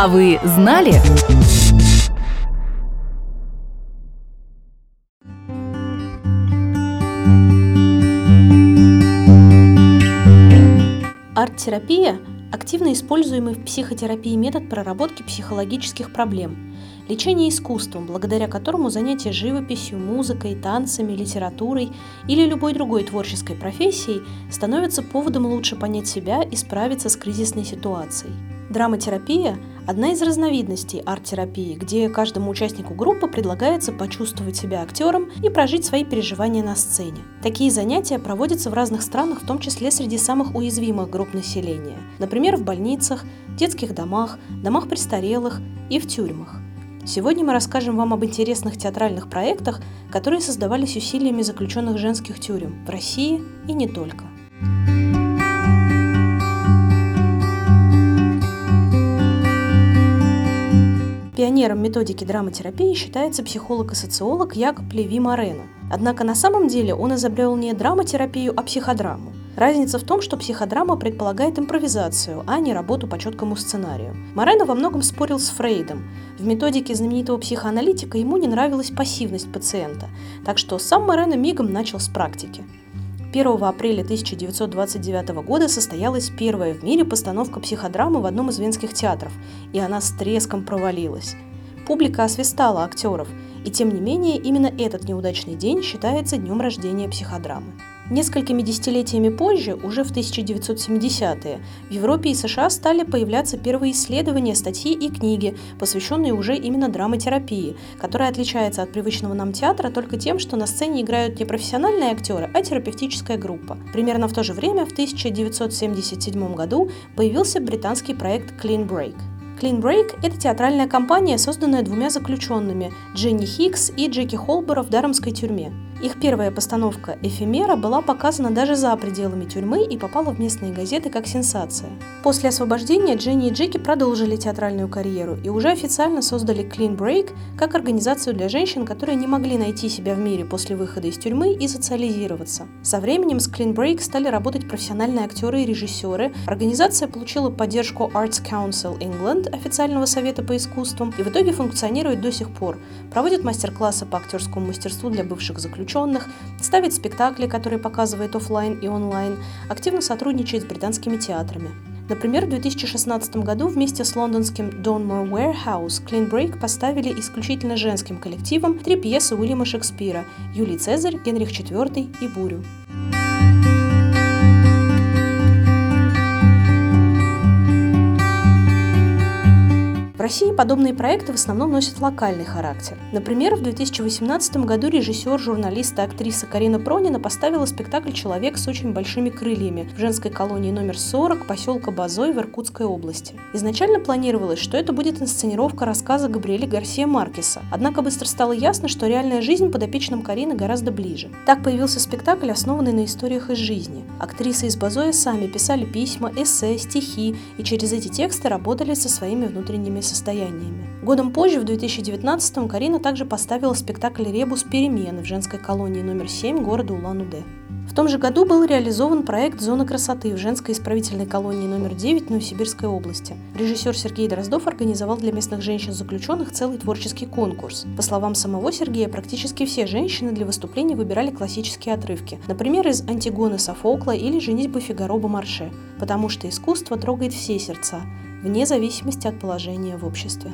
А вы знали? Арт-терапия – активно используемый в психотерапии метод проработки психологических проблем, лечение искусством, благодаря которому занятие живописью, музыкой, танцами, литературой или любой другой творческой профессией становится поводом лучше понять себя и справиться с кризисной ситуацией. Драматерапия – одна из разновидностей арт-терапии, где каждому участнику группы предлагается почувствовать себя актером и прожить свои переживания на сцене. Такие занятия проводятся в разных странах, в том числе среди самых уязвимых групп населения, например, в больницах, детских домах, домах престарелых и в тюрьмах. Сегодня мы расскажем вам об интересных театральных проектах, которые создавались усилиями заключенных женских тюрем в России и не только. Пионером методики драматерапии считается психолог и социолог Якоб Леви Морено. Однако на самом деле он изобрел не драматерапию, а психодраму. Разница в том, что психодрама предполагает импровизацию, а не работу по четкому сценарию. Морено во многом спорил с Фрейдом. В методике знаменитого психоаналитика ему не нравилась пассивность пациента, так что сам Морено мигом начал с практики. 1 апреля 1929 года состоялась первая в мире постановка психодрамы в одном из венских театров, и она с треском провалилась. Публика освистала актеров, и тем не менее именно этот неудачный день считается днем рождения психодрамы. Несколькими десятилетиями позже, уже в 1970-е, в Европе и США стали появляться первые исследования, статьи и книги, посвященные уже именно драматерапии, которая отличается от привычного нам театра только тем, что на сцене играют не профессиональные актеры, а терапевтическая группа. Примерно в то же время, в 1977 году, появился британский проект Clean Break. Clean Break – это театральная компания, созданная двумя заключенными – Дженни Хикс и Джеки Холбера в Дарамской тюрьме. Их первая постановка «Эфемера» была показана даже за пределами тюрьмы и попала в местные газеты как сенсация. После освобождения Дженни и Джеки продолжили театральную карьеру и уже официально создали Clean Break как организацию для женщин, которые не могли найти себя в мире после выхода из тюрьмы и социализироваться. Со временем с Clean Break стали работать профессиональные актеры и режиссеры. Организация получила поддержку Arts Council England, официального совета по искусствам, и в итоге функционирует до сих пор. Проводит мастер-классы по актерскому мастерству для бывших заключенных заключенных, ставит спектакли, которые показывает офлайн и онлайн, активно сотрудничает с британскими театрами. Например, в 2016 году вместе с лондонским Donmore Warehouse Clean Break поставили исключительно женским коллективом три пьесы Уильяма Шекспира «Юлий Цезарь», «Генрих IV» и «Бурю». России подобные проекты в основном носят локальный характер. Например, в 2018 году режиссер, журналист и актриса Карина Пронина поставила спектакль «Человек с очень большими крыльями» в женской колонии номер 40 поселка Базой в Иркутской области. Изначально планировалось, что это будет инсценировка рассказа Габриэля Гарсия Маркеса, однако быстро стало ясно, что реальная жизнь подопечным Карины гораздо ближе. Так появился спектакль, основанный на историях из жизни. Актрисы из Базоя сами писали письма, эссе, стихи и через эти тексты работали со своими внутренними состояниями состояниями. Годом позже, в 2019-м, Карина также поставила спектакль «Ребус. Перемены» в женской колонии номер 7 города Улан-Удэ. В том же году был реализован проект «Зона красоты» в женской исправительной колонии номер 9 Новосибирской области. Режиссер Сергей Дроздов организовал для местных женщин-заключенных целый творческий конкурс. По словам самого Сергея, практически все женщины для выступлений выбирали классические отрывки, например, из «Антигоны Софокла» или «Женитьбы Фигаро Марше», потому что искусство трогает все сердца, вне зависимости от положения в обществе.